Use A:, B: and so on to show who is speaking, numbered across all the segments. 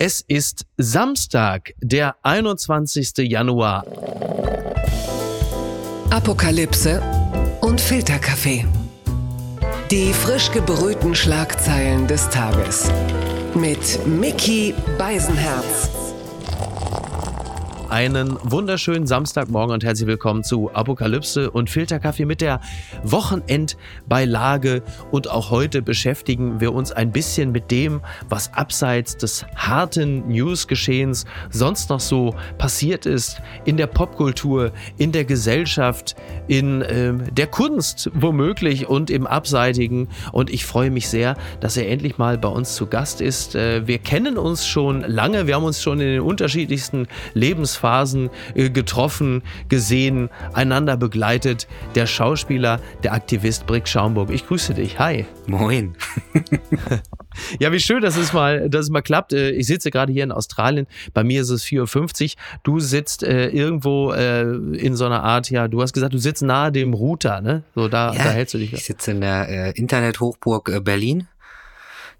A: Es ist Samstag, der 21. Januar.
B: Apokalypse und Filterkaffee. Die frisch gebrühten Schlagzeilen des Tages. Mit Mickey Beisenherz.
A: Einen wunderschönen Samstagmorgen und herzlich willkommen zu Apokalypse und Filterkaffee mit der Wochenendbeilage. Und auch heute beschäftigen wir uns ein bisschen mit dem, was abseits des harten Newsgeschehens sonst noch so passiert ist in der Popkultur, in der Gesellschaft, in äh, der Kunst womöglich und im Abseitigen. Und ich freue mich sehr, dass er endlich mal bei uns zu Gast ist. Äh, wir kennen uns schon lange, wir haben uns schon in den unterschiedlichsten Lebensphasen Lebensphasen äh, getroffen, gesehen, einander begleitet. Der Schauspieler, der Aktivist Brick Schaumburg. Ich grüße dich. Hi.
C: Moin.
A: ja, wie schön, dass es mal, dass es mal klappt. Äh, ich sitze gerade hier in Australien. Bei mir ist es 4.50 Uhr. Du sitzt äh, irgendwo äh, in so einer Art, ja, du hast gesagt, du sitzt nahe dem Router, ne? So, da,
C: ja,
A: da hältst du dich.
C: Ich sitze in der äh, Internethochburg äh, Berlin.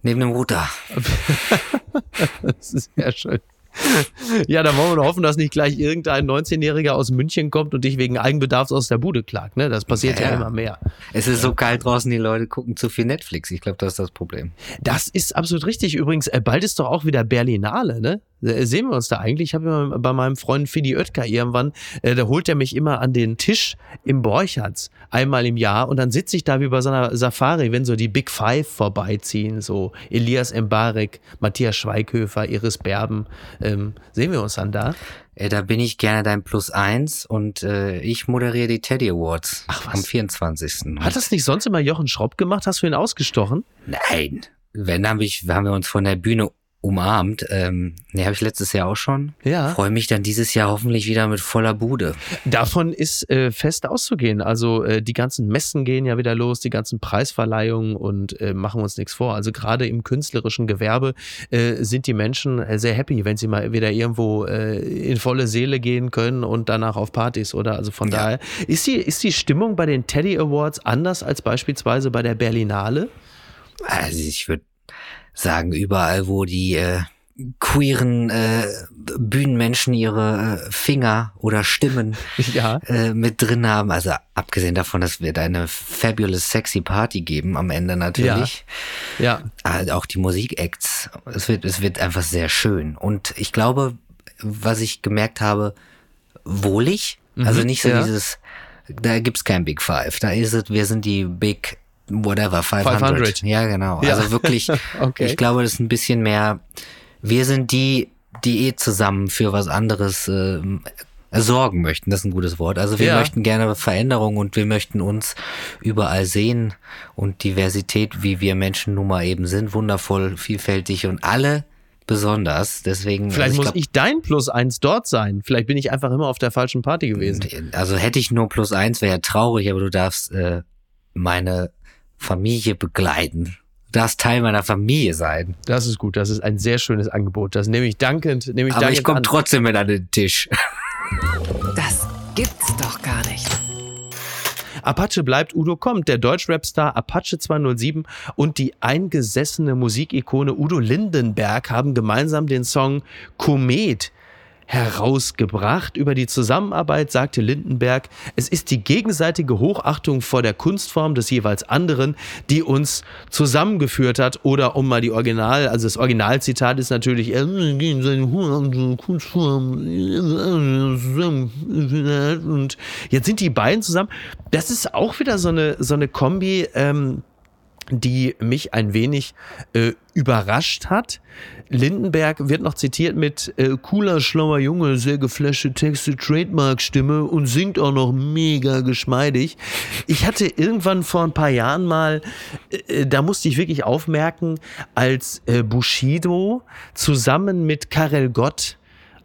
C: Neben dem Router.
A: das ist sehr schön. ja, da wollen wir hoffen, dass nicht gleich irgendein 19-Jähriger aus München kommt und dich wegen Eigenbedarfs aus der Bude klagt. Ne? Das passiert ja, ja immer mehr.
C: Es ist so kalt draußen, die Leute gucken zu viel Netflix. Ich glaube, das ist das Problem.
A: Das ist absolut richtig. Übrigens, äh, bald ist doch auch wieder Berlinale, ne? Äh, sehen wir uns da eigentlich? Ich habe bei meinem Freund Fidi Oetker irgendwann, äh, da holt er mich immer an den Tisch im Borchards einmal im Jahr und dann sitze ich da wie bei so einer Safari, wenn so die Big Five vorbeiziehen, so Elias Mbarek, Matthias Schweighöfer, Iris Berben. Ähm, sehen wir uns dann da?
C: Äh, da bin ich gerne dein Plus eins und äh, ich moderiere die Teddy Awards Ach, was? am 24.
A: Hat das nicht sonst immer Jochen Schropp gemacht? Hast du ihn ausgestochen?
C: Nein. Wenn, haben, ich, haben wir uns von der Bühne umarmt. Ähm, ne, habe ich letztes Jahr auch schon. Ja. Freue mich dann dieses Jahr hoffentlich wieder mit voller Bude.
A: Davon ist äh, fest auszugehen. Also äh, die ganzen Messen gehen ja wieder los, die ganzen Preisverleihungen und äh, machen uns nichts vor. Also gerade im künstlerischen Gewerbe äh, sind die Menschen äh, sehr happy, wenn sie mal wieder irgendwo äh, in volle Seele gehen können und danach auf Partys oder also von ja. daher ist die ist die Stimmung bei den Teddy Awards anders als beispielsweise bei der Berlinale?
C: Also ich würde sagen, überall, wo die äh, queeren äh, Bühnenmenschen ihre äh, Finger oder Stimmen ja. äh, mit drin haben. Also abgesehen davon, dass wir da eine fabulous sexy Party geben am Ende natürlich. Ja. ja. Äh, auch die Musikacts. Es wird, es wird einfach sehr schön. Und ich glaube, was ich gemerkt habe, wohlig. Mhm. Also nicht so ja. dieses, da gibt's kein Big Five. Da ist es, wir sind die Big whatever, 500. 500. Ja, genau. Ja. Also wirklich, okay. ich glaube, das ist ein bisschen mehr, wir sind die, die eh zusammen für was anderes äh, sorgen möchten. Das ist ein gutes Wort. Also wir ja. möchten gerne Veränderung und wir möchten uns überall sehen und Diversität, wie wir Menschen nun mal eben sind, wundervoll, vielfältig und alle besonders. Deswegen.
A: Vielleicht also ich muss ich dein Plus eins dort sein. Vielleicht bin ich einfach immer auf der falschen Party gewesen.
C: Also hätte ich nur Plus eins, wäre ja traurig, aber du darfst äh, meine Familie begleiten. Du darfst Teil meiner Familie sein.
A: Das ist gut. Das ist ein sehr schönes Angebot. Das nehme ich dankend. Nehme ich
C: Aber
A: dankend
C: ich komme trotzdem mit an den Tisch.
B: Das gibt's doch gar nicht.
A: Apache bleibt, Udo kommt. Der Deutschrap-Star Apache 207 und die eingesessene Musikikone Udo Lindenberg haben gemeinsam den Song Komet herausgebracht. Über die Zusammenarbeit sagte Lindenberg, es ist die gegenseitige Hochachtung vor der Kunstform des jeweils anderen, die uns zusammengeführt hat. Oder um mal die Original, also das Originalzitat ist natürlich, und jetzt sind die beiden zusammen. Das ist auch wieder so eine, so eine Kombi, ähm, die mich ein wenig äh, überrascht hat. Lindenberg wird noch zitiert mit äh, cooler, schlauer Junge, sehr geflashte Texte, Trademark-Stimme und singt auch noch mega geschmeidig. Ich hatte irgendwann vor ein paar Jahren mal, äh, da musste ich wirklich aufmerken, als äh, Bushido zusammen mit Karel Gott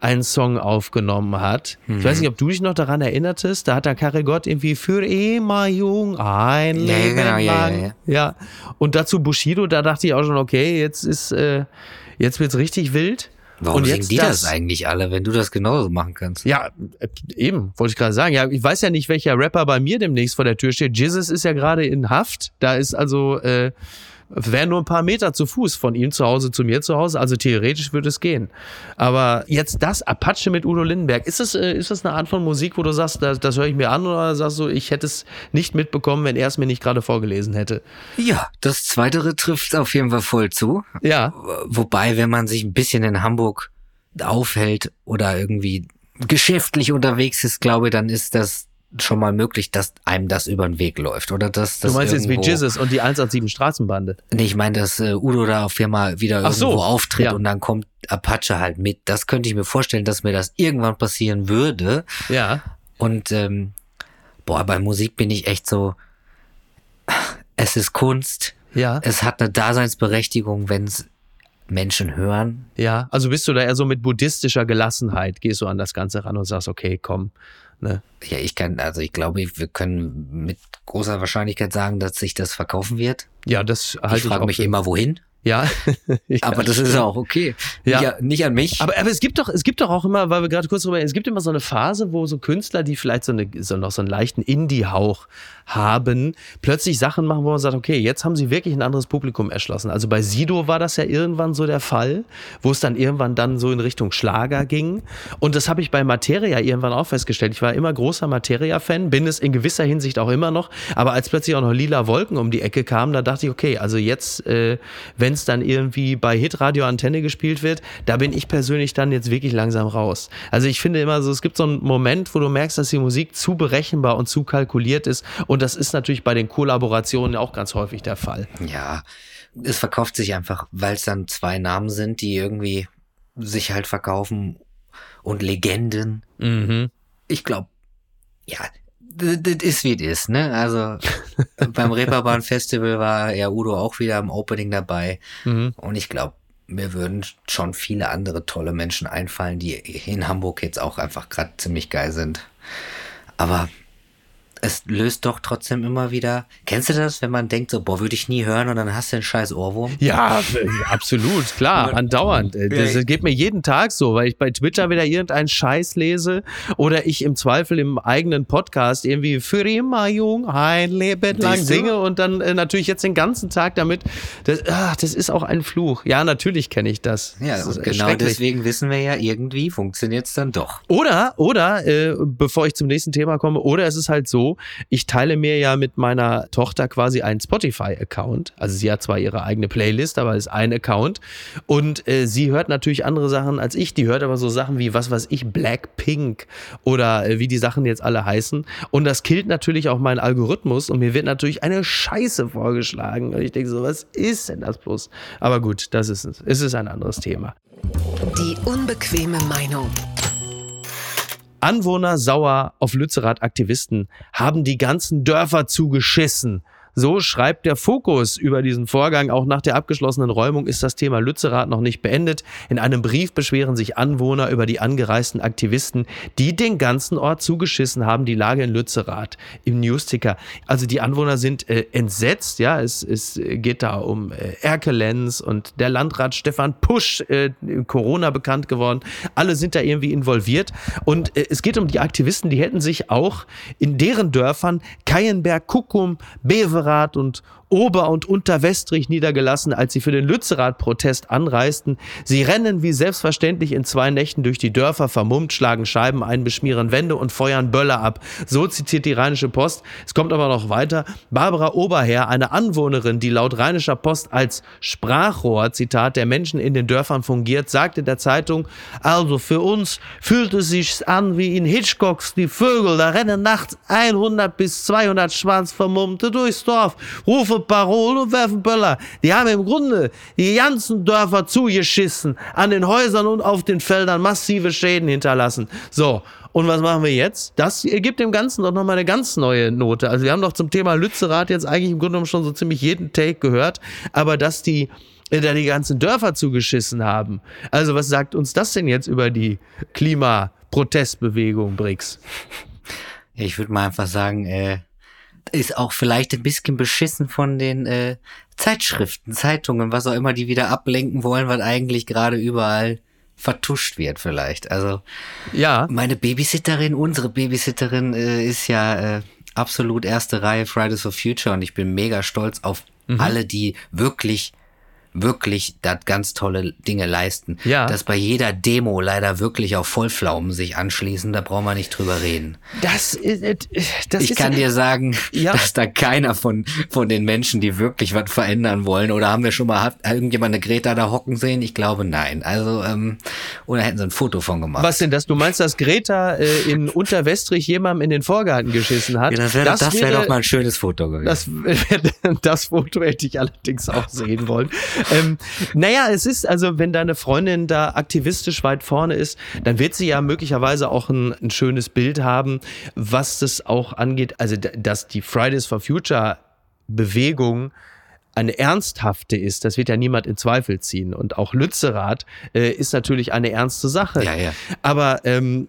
A: einen Song aufgenommen hat. Mhm. Ich weiß nicht, ob du dich noch daran erinnertest. Da hat der Karel Gott irgendwie für immer jung ein ja, Leben genau, lang. Ja, ja, ja. ja, und dazu Bushido, da dachte ich auch schon, okay, jetzt ist, äh, jetzt wird's richtig wild.
C: Warum
A: und
C: singen die das, das, eigentlich alle, wenn du das genauso machen kannst?
A: Ja, äh, eben, wollte ich gerade sagen. Ja, ich weiß ja nicht, welcher Rapper bei mir demnächst vor der Tür steht. Jesus ist ja gerade in Haft. Da ist also, äh, Wären nur ein paar Meter zu Fuß von ihm zu Hause zu mir zu Hause, also theoretisch würde es gehen. Aber jetzt das Apache mit Udo Lindenberg, ist das, äh, ist das eine Art von Musik, wo du sagst, das, das höre ich mir an oder sagst du, ich hätte es nicht mitbekommen, wenn er es mir nicht gerade vorgelesen hätte?
C: Ja, das Zweitere trifft auf jeden Fall voll zu.
A: Ja.
C: Wobei, wenn man sich ein bisschen in Hamburg aufhält oder irgendwie geschäftlich unterwegs ist, glaube ich, dann ist das schon mal möglich, dass einem das über den Weg läuft oder dass das
A: Du meinst
C: irgendwo,
A: jetzt wie Jizzes und die 187 Straßenbande?
C: Nee, ich meine, dass äh, Udo da auf einmal wieder
A: Ach
C: irgendwo
A: so,
C: auftritt
A: ja.
C: und dann kommt Apache halt mit. Das könnte ich mir vorstellen, dass mir das irgendwann passieren würde.
A: Ja.
C: Und ähm, boah, bei Musik bin ich echt so, es ist Kunst,
A: Ja.
C: es hat eine Daseinsberechtigung, wenn es Menschen hören.
A: Ja. Also bist du da eher so mit buddhistischer Gelassenheit, gehst du an das Ganze ran und sagst, okay, komm. Ne?
C: Ja, ich kann, also ich glaube, wir können mit großer Wahrscheinlichkeit sagen, dass sich das verkaufen wird.
A: Ja, das halte
C: ich
A: ich,
C: frage mich
A: für-
C: immer, wohin.
A: Ja. ja.
C: Aber das ist auch okay.
A: Ja.
C: Ja. nicht an mich.
A: Aber, aber es gibt doch, es gibt doch auch immer, weil wir gerade kurz drüber, es gibt immer so eine Phase, wo so Künstler, die vielleicht so, eine, so noch so einen leichten Indie-Hauch haben, plötzlich Sachen machen, wo man sagt, okay, jetzt haben sie wirklich ein anderes Publikum erschlossen. Also bei Sido war das ja irgendwann so der Fall, wo es dann irgendwann dann so in Richtung Schlager ging. Und das habe ich bei Materia irgendwann auch festgestellt. Ich war immer großer Materia-Fan, bin es in gewisser Hinsicht auch immer noch. Aber als plötzlich auch noch Lila Wolken um die Ecke kamen, da dachte ich, okay, also jetzt, äh, wenn es dann irgendwie bei Hitradio Antenne gespielt wird, da bin ich persönlich dann jetzt wirklich langsam raus. Also ich finde immer so, es gibt so einen Moment, wo du merkst, dass die Musik zu berechenbar und zu kalkuliert ist. Und das ist natürlich bei den Kollaborationen auch ganz häufig der Fall.
C: Ja, es verkauft sich einfach, weil es dann zwei Namen sind, die irgendwie sich halt verkaufen und Legenden.
A: Mhm.
C: Ich glaube, ja, das das ist wie es ist, ne? Also beim Reeperbahn Festival war ja Udo auch wieder im Opening dabei
A: Mhm.
C: und ich glaube, mir würden schon viele andere tolle Menschen einfallen, die in Hamburg jetzt auch einfach gerade ziemlich geil sind. Aber es löst doch trotzdem immer wieder. Kennst du das, wenn man denkt so, boah, würde ich nie hören und dann hast du einen scheiß Ohrwurm?
A: Ja, äh, absolut, klar, andauernd. Äh, Das geht mir jeden Tag so, weil ich bei Twitter wieder irgendeinen Scheiß lese oder ich im Zweifel im eigenen Podcast irgendwie für immer jung ein Leben lang singe und dann äh, natürlich jetzt den ganzen Tag damit. Das, ach, das ist auch ein Fluch. Ja, natürlich kenne ich das.
C: Ja,
A: das
C: genau deswegen wissen wir ja, irgendwie funktioniert es dann doch.
A: Oder, oder, äh, bevor ich zum nächsten Thema komme, oder es ist halt so, ich teile mir ja mit meiner Tochter quasi einen Spotify-Account. Also sie hat zwar ihre eigene Playlist, aber es ist ein Account. Und äh, sie hört natürlich andere Sachen als ich. Die hört aber so Sachen wie, was weiß ich, Blackpink oder äh, wie die Sachen jetzt alle heißen. Und das killt natürlich auch meinen Algorithmus und mir wird natürlich eine Scheiße vorgeschlagen. Und ich denke so, was ist denn das bloß? Aber gut, das ist es. Es ist ein anderes Thema.
B: Die unbequeme Meinung.
A: Anwohner sauer auf Lützerath-Aktivisten haben die ganzen Dörfer zugeschissen. So schreibt der Fokus über diesen Vorgang. Auch nach der abgeschlossenen Räumung ist das Thema Lützerath noch nicht beendet. In einem Brief beschweren sich Anwohner über die angereisten Aktivisten, die den ganzen Ort zugeschissen haben, die Lage in Lützerath im Newsticker. Also die Anwohner sind äh, entsetzt. Ja, es, es geht da um äh, Erkelenz und der Landrat Stefan Pusch, äh, Corona bekannt geworden. Alle sind da irgendwie involviert. Und äh, es geht um die Aktivisten, die hätten sich auch in deren Dörfern Keienberg, Kuckum, Beverath und Ober- und Unterwestrich niedergelassen, als sie für den Lützerath-Protest anreisten. Sie rennen wie selbstverständlich in zwei Nächten durch die Dörfer, vermummt, schlagen Scheiben ein, beschmieren Wände und feuern Böller ab. So zitiert die Rheinische Post. Es kommt aber noch weiter. Barbara Oberherr, eine Anwohnerin, die laut Rheinischer Post als Sprachrohr, Zitat, der Menschen in den Dörfern fungiert, sagte der Zeitung, also für uns fühlt es sich an wie in Hitchcocks Die Vögel. Da rennen nachts 100 bis 200 Schwanzvermummte durchs Dorf, rufen Parolen und werfen Böller. Die haben im Grunde die ganzen Dörfer zugeschissen, an den Häusern und auf den Feldern massive Schäden hinterlassen. So. Und was machen wir jetzt? Das gibt dem Ganzen doch nochmal eine ganz neue Note. Also wir haben doch zum Thema Lützerath jetzt eigentlich im Grunde genommen schon so ziemlich jeden Take gehört. Aber dass die äh, da die ganzen Dörfer zugeschissen haben. Also was sagt uns das denn jetzt über die Klimaprotestbewegung, BRICS?
C: Ich würde mal einfach sagen, äh, ist auch vielleicht ein bisschen beschissen von den äh, Zeitschriften, Zeitungen, was auch immer, die wieder ablenken wollen, was eigentlich gerade überall vertuscht wird vielleicht. Also
A: Ja,
C: meine Babysitterin, unsere Babysitterin äh, ist ja äh, absolut erste Reihe Fridays for Future und ich bin mega stolz auf mhm. alle, die wirklich wirklich da ganz tolle Dinge leisten. Ja. Dass bei jeder Demo leider wirklich auch Vollpflaumen sich anschließen, da brauchen wir nicht drüber reden.
A: Das, äh, das
C: ich ist kann dir sagen, ja. dass da keiner von, von den Menschen, die wirklich was verändern wollen, oder haben wir schon mal hat irgendjemand eine Greta da hocken sehen? Ich glaube nein. Also, ähm, oder hätten sie ein Foto von gemacht.
A: Was denn das? Du meinst, dass Greta äh, in Unterwestrich jemandem in den Vorgarten geschissen hat?
C: Ja, das wäre das wär doch mal ein schönes Foto gewesen.
A: Das, das Foto hätte ich allerdings auch sehen wollen ähm, naja, es ist, also wenn deine Freundin da aktivistisch weit vorne ist, dann wird sie ja möglicherweise auch ein, ein schönes Bild haben, was das auch angeht. Also, dass die Fridays for Future Bewegung eine ernsthafte ist, das wird ja niemand in Zweifel ziehen. Und auch Lützerath äh, ist natürlich eine ernste Sache.
C: Ja, ja.
A: Aber ähm,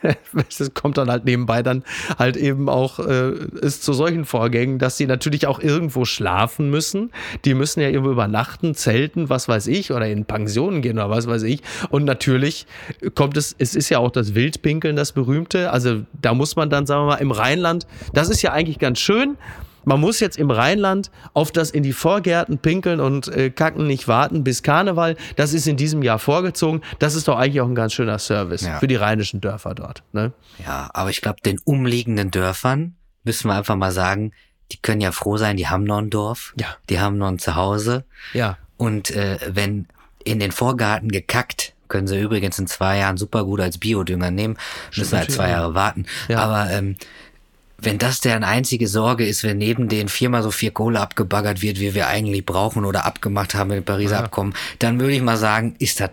A: das kommt dann halt nebenbei dann halt eben auch äh, ist zu solchen Vorgängen, dass sie natürlich auch irgendwo schlafen müssen. Die müssen ja irgendwo übernachten, zelten, was weiß ich, oder in Pensionen gehen oder was weiß ich. Und natürlich kommt es, es ist ja auch das Wildpinkeln, das berühmte. Also da muss man dann, sagen wir mal, im Rheinland, das ist ja eigentlich ganz schön man muss jetzt im Rheinland auf das in die Vorgärten pinkeln und äh, kacken nicht warten bis Karneval. Das ist in diesem Jahr vorgezogen. Das ist doch eigentlich auch ein ganz schöner Service ja. für die rheinischen Dörfer dort. Ne?
C: Ja, aber ich glaube, den umliegenden Dörfern müssen wir einfach mal sagen, die können ja froh sein, die haben noch ein Dorf,
A: ja.
C: die haben noch ein Zuhause.
A: Ja.
C: Und äh, wenn in den Vorgarten gekackt, können sie übrigens in zwei Jahren super gut als Biodünger nehmen, müssen halt zwei Jahre warten. Ja. Aber ähm, wenn das deren einzige Sorge ist, wenn neben den viermal so viel Kohle abgebaggert wird, wie wir eigentlich brauchen oder abgemacht haben mit dem Pariser ja. Abkommen, dann würde ich mal sagen, ist das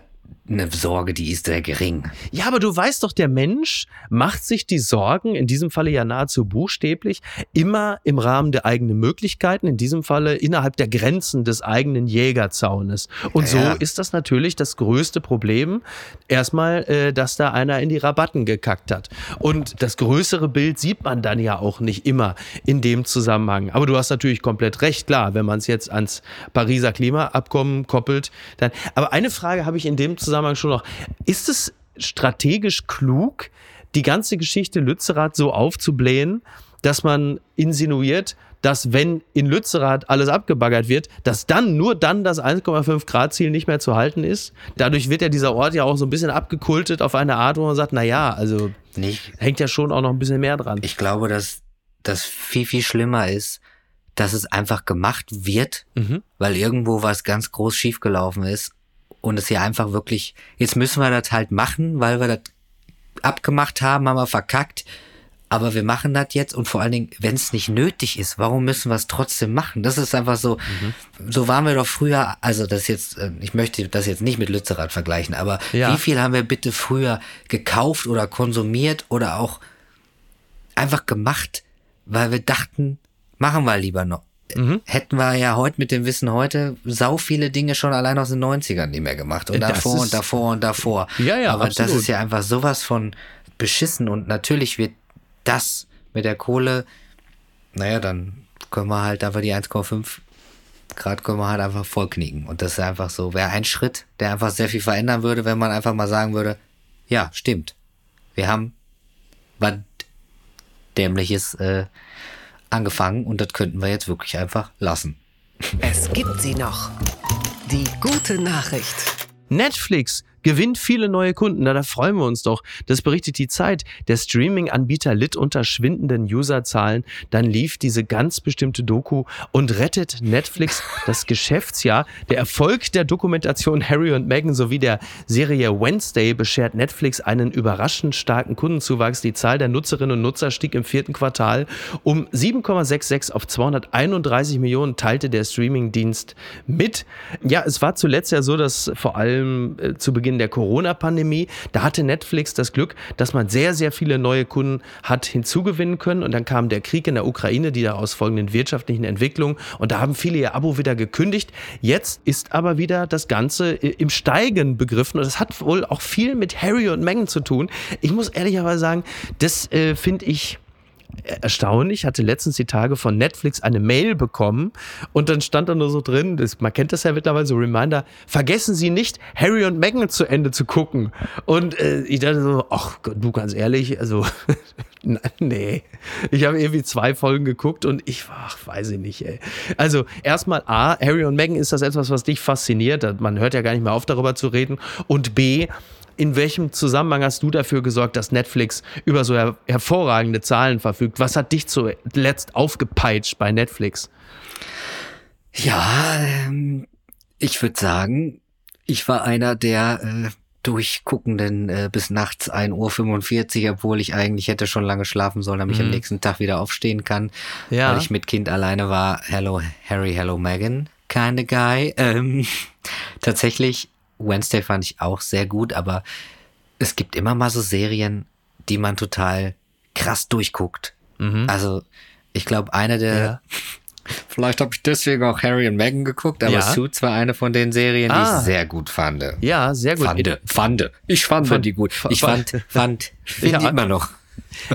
C: eine Sorge, die ist sehr gering.
A: Ja, aber du weißt doch, der Mensch macht sich die Sorgen, in diesem Falle ja nahezu buchstäblich, immer im Rahmen der eigenen Möglichkeiten, in diesem Falle innerhalb der Grenzen des eigenen Jägerzaunes. Und ja, so ist das natürlich das größte Problem. Erstmal, äh, dass da einer in die Rabatten gekackt hat. Und das größere Bild sieht man dann ja auch nicht immer in dem Zusammenhang. Aber du hast natürlich komplett recht, klar, wenn man es jetzt ans Pariser Klimaabkommen koppelt, dann. Aber eine Frage habe ich in dem Zusammenhang Zusammenhang schon noch. Ist es strategisch klug, die ganze Geschichte Lützerath so aufzublähen, dass man insinuiert, dass wenn in Lützerath alles abgebaggert wird, dass dann nur dann das 1,5 Grad Ziel nicht mehr zu halten ist. Dadurch wird ja dieser Ort ja auch so ein bisschen abgekultet auf eine Art, wo man sagt, na ja, also nicht. hängt ja schon auch noch ein bisschen mehr dran.
C: Ich glaube, dass das viel viel schlimmer ist, dass es einfach gemacht wird, mhm. weil irgendwo was ganz groß schiefgelaufen ist und es hier einfach wirklich, jetzt müssen wir das halt machen, weil wir das abgemacht haben, haben wir verkackt. Aber wir machen das jetzt und vor allen Dingen, wenn es nicht nötig ist, warum müssen wir es trotzdem machen? Das ist einfach so, mhm. so waren wir doch früher, also das jetzt, äh, ich möchte das jetzt nicht mit Lützerath vergleichen, aber ja. wie viel haben wir bitte früher gekauft oder konsumiert oder auch einfach gemacht, weil wir dachten, machen wir lieber noch mhm. hätten wir ja heute mit dem Wissen heute sau viele Dinge schon allein aus den 90ern nicht mehr gemacht. Und das davor und davor und davor.
A: Ja, ja,
C: Aber absolut. das ist ja einfach sowas von beschissen. Und natürlich wird das mit der Kohle, naja, dann können wir halt einfach die 1,5 Grad können wir halt einfach vollknicken. Und das ist einfach so, wäre ein Schritt, der einfach sehr viel verändern würde, wenn man einfach mal sagen würde, ja, stimmt. Wir haben was Dämliches äh, angefangen und das könnten wir jetzt wirklich einfach lassen.
B: Es gibt sie noch. Die gute Nachricht.
A: Netflix gewinnt viele neue Kunden. Na, da freuen wir uns doch. Das berichtet die Zeit. Der Streaming-Anbieter litt unter schwindenden Userzahlen. Dann lief diese ganz bestimmte Doku und rettet Netflix das Geschäftsjahr. Der Erfolg der Dokumentation Harry und Meghan sowie der Serie Wednesday beschert Netflix einen überraschend starken Kundenzuwachs. Die Zahl der Nutzerinnen und Nutzer stieg im vierten Quartal um 7,66 auf 231 Millionen, teilte der Streamingdienst mit. Ja, es war zuletzt ja so, dass vor allem äh, zu Beginn der Corona-Pandemie. Da hatte Netflix das Glück, dass man sehr, sehr viele neue Kunden hat hinzugewinnen können. Und dann kam der Krieg in der Ukraine, die daraus folgenden wirtschaftlichen Entwicklungen. Und da haben viele ihr Abo wieder gekündigt. Jetzt ist aber wieder das Ganze im Steigen begriffen. Und das hat wohl auch viel mit Harry und Meghan zu tun. Ich muss ehrlicherweise sagen, das äh, finde ich erstaunlich, hatte letztens die Tage von Netflix eine Mail bekommen und dann stand da nur so drin, das, man kennt das ja mittlerweile, so Reminder, vergessen Sie nicht, Harry und Meghan zu Ende zu gucken. Und äh, ich dachte so, ach du ganz ehrlich, also nee, ich habe irgendwie zwei Folgen geguckt und ich, ach, weiß ich nicht, ey. Also erstmal A, Harry und Meghan, ist das etwas, was dich fasziniert? Man hört ja gar nicht mehr auf, darüber zu reden. Und B, in welchem Zusammenhang hast du dafür gesorgt, dass Netflix über so her hervorragende Zahlen verfügt? Was hat dich zuletzt aufgepeitscht bei Netflix?
C: Ja, ähm, ich würde sagen, ich war einer der äh, durchguckenden äh, bis nachts 1.45 Uhr, obwohl ich eigentlich hätte schon lange schlafen sollen, damit ich am mhm. nächsten Tag wieder aufstehen kann, ja. weil ich mit Kind alleine war. Hello Harry, hello Megan, kinda guy. Ähm, tatsächlich Wednesday fand ich auch sehr gut, aber es gibt immer mal so Serien, die man total krass durchguckt. Mhm. Also ich glaube, eine der ja. Vielleicht habe ich deswegen auch Harry und Meghan geguckt, aber ja. Suits war eine von den Serien, die ah. ich sehr gut fand.
A: Ja, sehr gut.
C: Fande, fande. Ich fand, fand die gut. Ich fand, fand, finde ja. immer noch.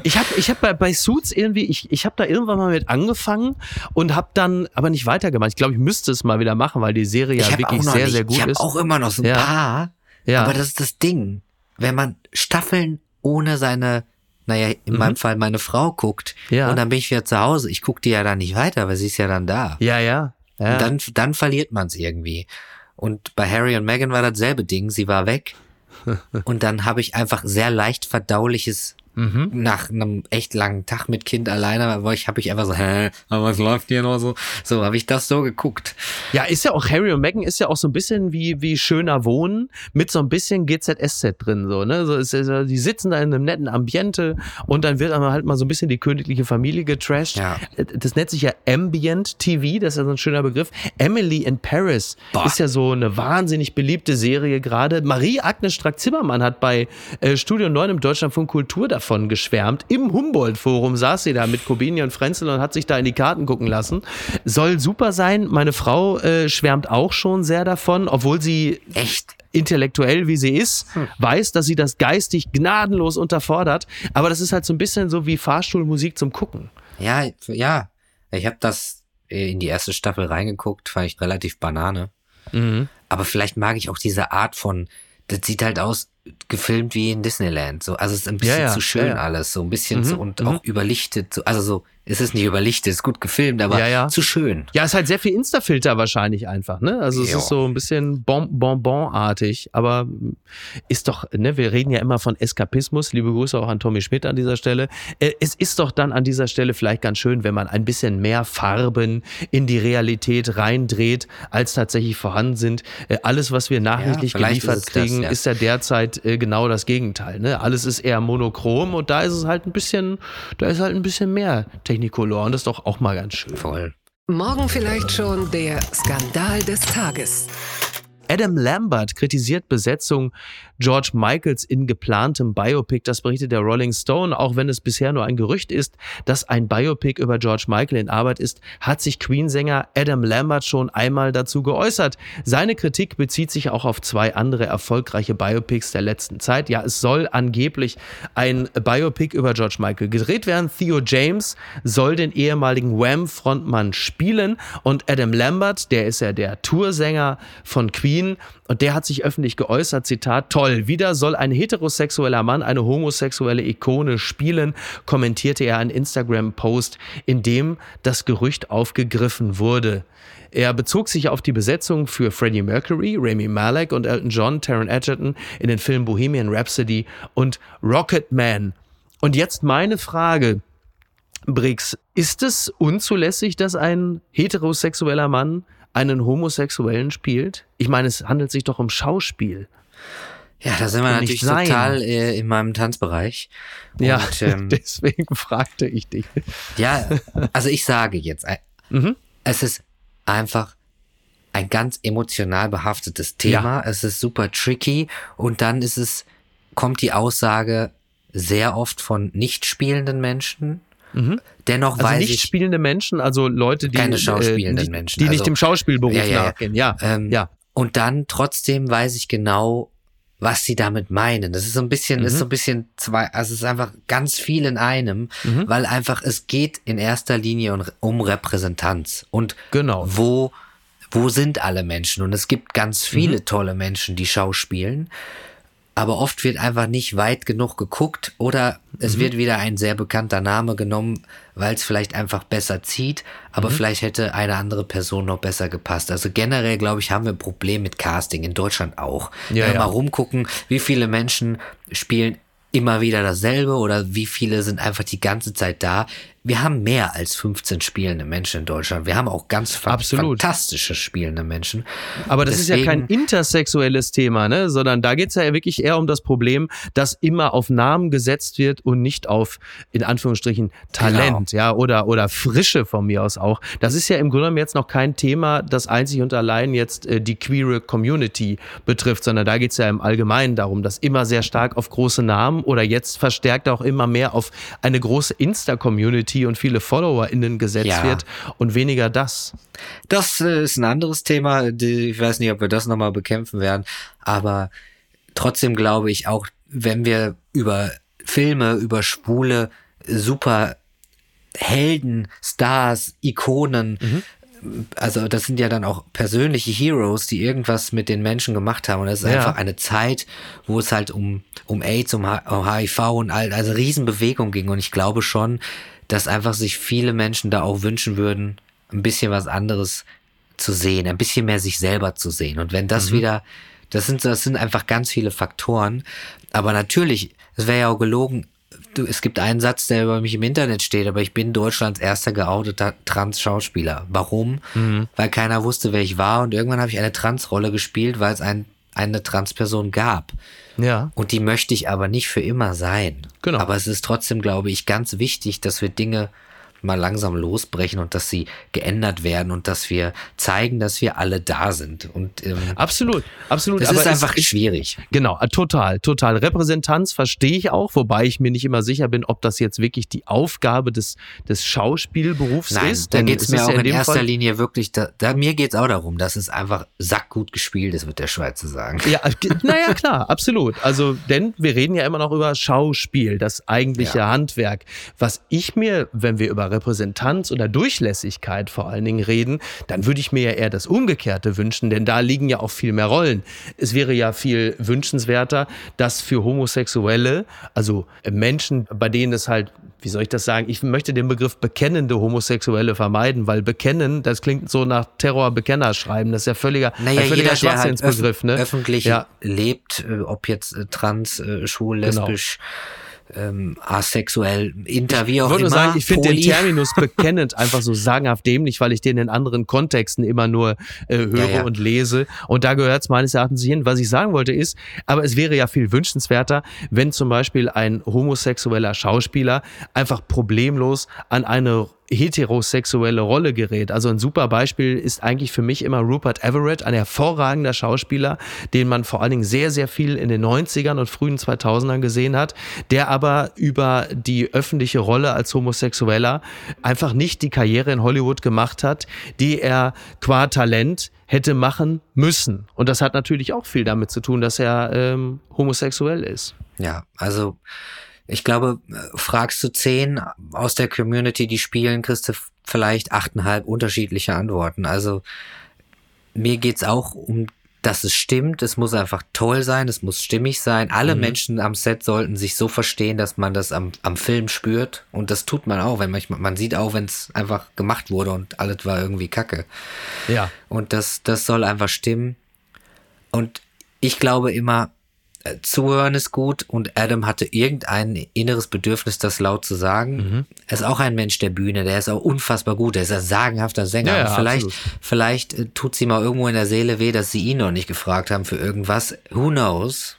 A: Ich habe ich hab bei, bei Suits irgendwie, ich, ich habe da irgendwann mal mit angefangen und habe dann aber nicht weitergemacht. Ich glaube, ich müsste es mal wieder machen, weil die Serie ja wirklich sehr, nicht, sehr gut
C: ich
A: ist.
C: Ich habe auch immer noch so ein ja. paar, ja. aber das ist das Ding. Wenn man Staffeln ohne seine, naja, in mhm. meinem Fall meine Frau guckt ja. und dann bin ich wieder zu Hause, ich gucke die ja dann nicht weiter, weil sie ist ja dann da.
A: Ja, ja. ja.
C: dann, dann verliert man es irgendwie. Und bei Harry und Meghan war dasselbe Ding, sie war weg. und dann habe ich einfach sehr leicht verdauliches Mhm. Nach einem echt langen Tag mit Kind alleine, war ich, habe ich einfach so, hä, was läuft hier noch so? So habe ich das so geguckt.
A: Ja, ist ja auch Harry und Meghan ist ja auch so ein bisschen wie wie schöner Wohnen mit so ein bisschen GZSZ drin so, ne? So ist, ist, die sitzen da in einem netten Ambiente und dann wird aber halt mal so ein bisschen die königliche Familie getrashed. Ja. Das nennt sich ja Ambient TV, das ist ja so ein schöner Begriff. Emily in Paris Boah. ist ja so eine wahnsinnig beliebte Serie gerade. Marie Agnes Strack-Zimmermann hat bei äh, Studio 9 im Deutschlandfunk Kultur da davon geschwärmt. Im Humboldt-Forum saß sie da mit Kobini und Frenzel und hat sich da in die Karten gucken lassen. Soll super sein. Meine Frau äh, schwärmt auch schon sehr davon, obwohl sie echt intellektuell wie sie ist, hm. weiß, dass sie das geistig gnadenlos unterfordert. Aber das ist halt so ein bisschen so wie Fahrstuhlmusik zum Gucken.
C: Ja, ja. Ich habe das in die erste Staffel reingeguckt, fand ich relativ Banane. Mhm. Aber vielleicht mag ich auch diese Art von, das sieht halt aus, gefilmt wie in Disneyland. So, also es ist ein bisschen ja, ja, zu schön ja, alles, so ein bisschen mhm, zu, und mhm. auch überlichtet. So, also so es ist nicht überlichtet, es ist gut gefilmt, aber ja, ja. zu schön.
A: Ja, es ist halt sehr viel Insta-Filter wahrscheinlich einfach, ne? Also es jo. ist so ein bisschen Bonbon-artig, aber ist doch, ne, wir reden ja immer von Eskapismus, liebe Grüße auch an Tommy Schmidt an dieser Stelle. Äh, es ist doch dann an dieser Stelle vielleicht ganz schön, wenn man ein bisschen mehr Farben in die Realität reindreht, als tatsächlich vorhanden sind. Äh, alles, was wir nachrichtlich ja, geliefert kriegen, das, ist ja derzeit äh, genau das Gegenteil, ne? Alles ist eher monochrom und da ist es halt ein bisschen, da ist halt ein bisschen mehr Technicolor und das ist doch auch mal ganz schön.
C: Voll.
B: Morgen vielleicht schon der Skandal des Tages.
A: Adam Lambert kritisiert Besetzung George Michaels in geplantem Biopic. Das berichtet der Rolling Stone. Auch wenn es bisher nur ein Gerücht ist, dass ein Biopic über George Michael in Arbeit ist, hat sich Queen-Sänger Adam Lambert schon einmal dazu geäußert. Seine Kritik bezieht sich auch auf zwei andere erfolgreiche Biopics der letzten Zeit. Ja, es soll angeblich ein Biopic über George Michael gedreht werden. Theo James soll den ehemaligen Wham-Frontmann spielen und Adam Lambert, der ist ja der Toursänger von Queen, und der hat sich öffentlich geäußert, Zitat, toll, wieder soll ein heterosexueller Mann eine homosexuelle Ikone spielen, kommentierte er einen Instagram-Post, in dem das Gerücht aufgegriffen wurde. Er bezog sich auf die Besetzung für Freddie Mercury, Rami Malek und Elton John, Taron Egerton in den Filmen Bohemian Rhapsody und Rocket Man. Und jetzt meine Frage. Briggs, ist es unzulässig, dass ein heterosexueller Mann einen Homosexuellen spielt? Ich meine, es handelt sich doch um Schauspiel.
C: Ja, da sind wir natürlich total äh, in meinem Tanzbereich.
A: Und, ja, ähm, deswegen fragte ich dich.
C: Ja, also ich sage jetzt, äh, mhm. es ist einfach ein ganz emotional behaftetes Thema. Ja. Es ist super tricky und dann ist es, kommt die Aussage sehr oft von nicht spielenden Menschen Mhm. Dennoch
A: also
C: weiß
A: nicht
C: ich,
A: spielende Menschen, also Leute, die
C: keine schauspielenden
A: äh,
C: Menschen,
A: die
C: also,
A: nicht dem Schauspielberuf ja, ja, nachgehen. Ja,
C: ähm, ja. Und dann trotzdem weiß ich genau, was sie damit meinen. Das ist so ein bisschen, mhm. ist so ein bisschen zwei, also es ist einfach ganz viel in einem, mhm. weil einfach es geht in erster Linie um Repräsentanz und
A: genau.
C: wo, wo sind alle Menschen? Und es gibt ganz viele mhm. tolle Menschen, die schauspielen aber oft wird einfach nicht weit genug geguckt oder es mhm. wird wieder ein sehr bekannter Name genommen, weil es vielleicht einfach besser zieht, aber mhm. vielleicht hätte eine andere Person noch besser gepasst. Also generell, glaube ich, haben wir ein Problem mit Casting in Deutschland auch. Ja, Wenn wir ja. mal rumgucken, wie viele Menschen spielen immer wieder dasselbe oder wie viele sind einfach die ganze Zeit da wir haben mehr als 15 spielende Menschen in Deutschland. Wir haben auch ganz fa
A: Absolut.
C: fantastische spielende Menschen.
A: Aber das Deswegen, ist ja kein intersexuelles Thema, ne? sondern da geht es ja wirklich eher um das Problem, dass immer auf Namen gesetzt wird und nicht auf, in Anführungsstrichen, Talent, genau. ja, oder, oder Frische von mir aus auch. Das ist ja im Grunde genommen jetzt noch kein Thema, das einzig und allein jetzt äh, die queere Community betrifft, sondern da geht es ja im Allgemeinen darum, dass immer sehr stark auf große Namen oder jetzt verstärkt auch immer mehr auf eine große Insta-Community Community und viele FollowerInnen gesetzt ja. wird und weniger das.
C: Das äh, ist ein anderes Thema. Ich weiß nicht, ob wir das nochmal bekämpfen werden, aber trotzdem glaube ich auch, wenn wir über Filme, über schwule, super Helden, Stars, Ikonen, mhm also das sind ja dann auch persönliche Heroes, die irgendwas mit den Menschen gemacht haben. Und das ist ja. einfach eine Zeit, wo es halt um, um AIDS, um, HIV und all, also Riesenbewegung ging. Und ich glaube schon, dass einfach sich viele Menschen da auch wünschen würden, ein bisschen was anderes zu sehen, ein bisschen mehr sich selber zu sehen. Und wenn das mhm. wieder, das sind, das sind einfach ganz viele Faktoren. Aber natürlich, es wäre ja auch gelogen, du, es gibt einen Satz, der über mich im Internet steht, aber ich bin Deutschlands erster geouteter Trans-Schauspieler. Warum? Mhm. Weil keiner wusste, wer ich war und irgendwann habe ich eine Trans-Rolle gespielt, weil es ein, eine Trans-Person gab.
A: Ja.
C: Und die möchte ich aber nicht für immer sein.
A: Genau.
C: Aber es ist trotzdem, glaube ich, ganz wichtig, dass wir Dinge mal langsam losbrechen und dass sie geändert werden und dass wir zeigen, dass wir alle da sind. Und
A: ähm, absolut, absolut.
C: Das Aber ist einfach ist, schwierig.
A: Genau, äh, total, total. Repräsentanz verstehe ich auch, wobei ich mir nicht immer sicher bin, ob das jetzt wirklich die Aufgabe des des Schauspielberufs
C: Nein,
A: ist.
C: Da geht es mir auch ja in, in erster Fall Linie wirklich. Da, da mir geht es auch darum, dass es einfach sackgut gespielt ist, wird der Schweizer sagen.
A: Ja, äh, naja, klar, absolut. Also, denn wir reden ja immer noch über Schauspiel, das eigentliche ja. Handwerk. Was ich mir, wenn wir über Repräsentanz oder Durchlässigkeit vor allen Dingen reden, dann würde ich mir ja eher das Umgekehrte wünschen, denn da liegen ja auch viel mehr Rollen. Es wäre ja viel wünschenswerter, dass für Homosexuelle, also Menschen, bei denen es halt wie soll ich das sagen? Ich möchte den Begriff bekennende Homosexuelle vermeiden, weil bekennen, das klingt so nach Terrorbekenner schreiben. Das ist ja völliger,
C: naja,
A: ein völliger
C: jeder,
A: Schwachsinnsbegriff.
C: Halt öf ne? öffentlich ja. lebt, äh, ob jetzt äh, trans, äh, schwul, genau. lesbisch, genau ähm, asexuell, Interview auch
A: Ich würde sagen, ich finde den Terminus bekennend einfach so sagenhaft dämlich, weil ich den in anderen Kontexten immer nur äh, höre ja, ja. und lese. Und da gehört es meines Erachtens hin. Was ich sagen wollte ist, aber es wäre ja viel wünschenswerter, wenn zum Beispiel ein homosexueller Schauspieler einfach problemlos an eine heterosexuelle Rolle gerät. Also ein super Beispiel ist eigentlich für mich immer Rupert Everett, ein hervorragender Schauspieler, den man vor allen Dingen sehr, sehr viel in den 90ern und frühen 2000ern gesehen hat, der aber über die öffentliche Rolle als Homosexueller einfach nicht die Karriere in Hollywood gemacht hat, die er qua Talent hätte machen müssen. Und das hat natürlich auch viel damit zu tun, dass er ähm, homosexuell ist.
C: Ja, also ich glaube, fragst du zehn aus der Community, die spielen, kriegst du vielleicht achteinhalb unterschiedliche Antworten. Also mir geht's auch um, dass es stimmt. Es muss einfach toll sein, es muss stimmig sein. Alle mhm. Menschen am Set sollten sich so verstehen, dass man das am, am Film spürt. Und das tut man auch, wenn manchmal, man sieht auch, wenn es einfach gemacht wurde und alles war irgendwie Kacke.
A: Ja.
C: Und das, das soll einfach stimmen. Und ich glaube immer, äh, zuhören ist gut und Adam hatte irgendein inneres Bedürfnis, das laut zu sagen. Mhm. Er ist auch ein Mensch der Bühne, der ist auch unfassbar gut, er ist ein sagenhafter Sänger. Ja, ja, vielleicht, vielleicht äh, tut sie mal irgendwo in der Seele weh, dass sie ihn noch nicht gefragt haben für irgendwas. Who knows?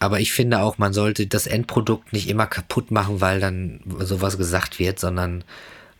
C: Aber ich finde auch, man sollte das Endprodukt nicht immer kaputt machen, weil dann sowas gesagt wird, sondern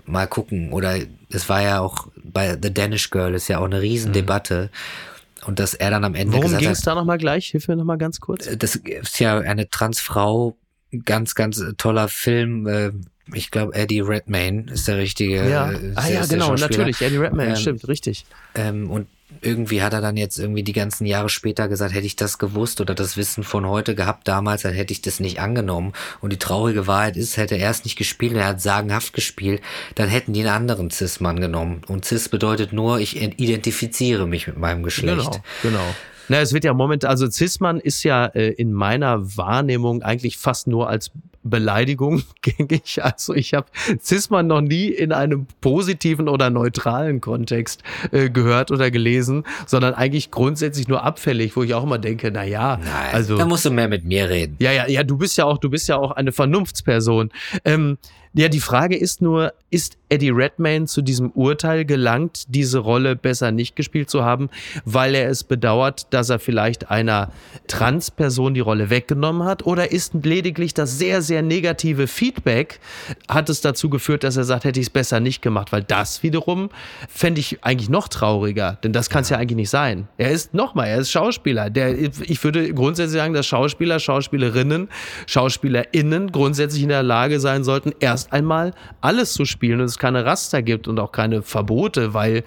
C: mal gucken. Oder es war ja auch bei The Danish Girl ist ja auch eine Riesendebatte. Mhm und dass er dann am Ende
A: Worum ging es da nochmal gleich? Hilf mir nochmal ganz kurz.
C: Äh, das ist ja eine Transfrau, ganz, ganz toller Film. Äh, ich glaube, Eddie Redmayne ist der richtige.
A: Ja, äh, ah, ja genau, natürlich. Eddie Redmayne, ähm, stimmt, richtig.
C: Ähm, und irgendwie hat er dann jetzt irgendwie die ganzen Jahre später gesagt, hätte ich das gewusst oder das Wissen von heute gehabt damals, dann hätte ich das nicht angenommen. Und die traurige Wahrheit ist, hätte er es nicht gespielt, er hat sagenhaft gespielt, dann hätten die einen anderen Cis-Mann genommen. Und Cis bedeutet nur, ich identifiziere mich mit meinem Geschlecht.
A: Genau, genau. Na, es wird ja momentan, also Cis-Mann ist ja äh, in meiner Wahrnehmung eigentlich fast nur als Beleidigung gängig. Also ich habe Cis-Mann noch nie in einem positiven oder neutralen Kontext äh, gehört oder gelesen, sondern eigentlich grundsätzlich nur abfällig, wo ich auch immer denke, na ja, also
C: da musst du mehr mit mir reden.
A: Ja, ja, ja, du bist ja auch, du bist ja auch eine Vernunftsperson. Ähm, ja, die Frage ist nur, ist Eddie Redmayne zu diesem Urteil gelangt, diese Rolle besser nicht gespielt zu haben, weil er es bedauert, dass er vielleicht einer Transperson die Rolle weggenommen hat? Oder ist lediglich das sehr, sehr negative Feedback, hat es dazu geführt, dass er sagt, hätte ich es besser nicht gemacht? Weil das wiederum fände ich eigentlich noch trauriger, denn das kann es ja. ja. eigentlich nicht sein. Er ist nochmal, er ist Schauspieler. Der, ich würde grundsätzlich sagen, dass Schauspieler, Schauspielerinnen, SchauspielerInnen grundsätzlich in der Lage sein sollten, erst erst einmal alles zu spielen und es keine Raster gibt und auch keine Verbote, weil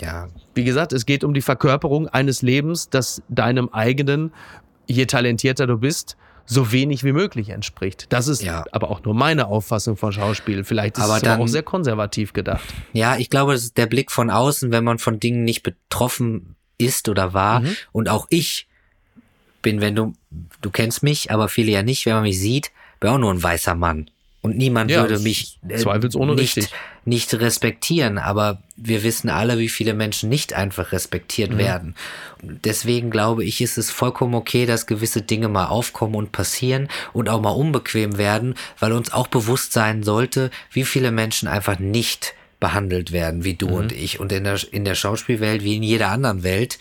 A: ja, wie gesagt, es geht um die Verkörperung eines Lebens, das deinem eigenen, je talentierter du bist, so wenig wie möglich entspricht. Das ist ja. aber auch nur meine Auffassung von Schauspiel. Vielleicht ist aber es dann, auch sehr konservativ gedacht.
C: Ja, ich glaube, das ist der Blick von außen, wenn man von Dingen nicht betroffen ist oder war. Mhm. Und auch ich bin, wenn du, du kennst mich, aber viele ja nicht, wenn man mich sieht, bin auch nur ein weißer Mann. Und niemand ja, würde mich
A: äh, zweifelsohne
C: nicht,
A: richtig.
C: nicht respektieren. Aber wir wissen alle, wie viele Menschen nicht einfach respektiert mhm. werden. Deswegen glaube ich, ist es vollkommen okay, dass gewisse Dinge mal aufkommen und passieren und auch mal unbequem werden, weil uns auch bewusst sein sollte, wie viele Menschen einfach nicht behandelt werden, wie du mhm. und ich. Und in der, in der Schauspielwelt, wie in jeder anderen Welt,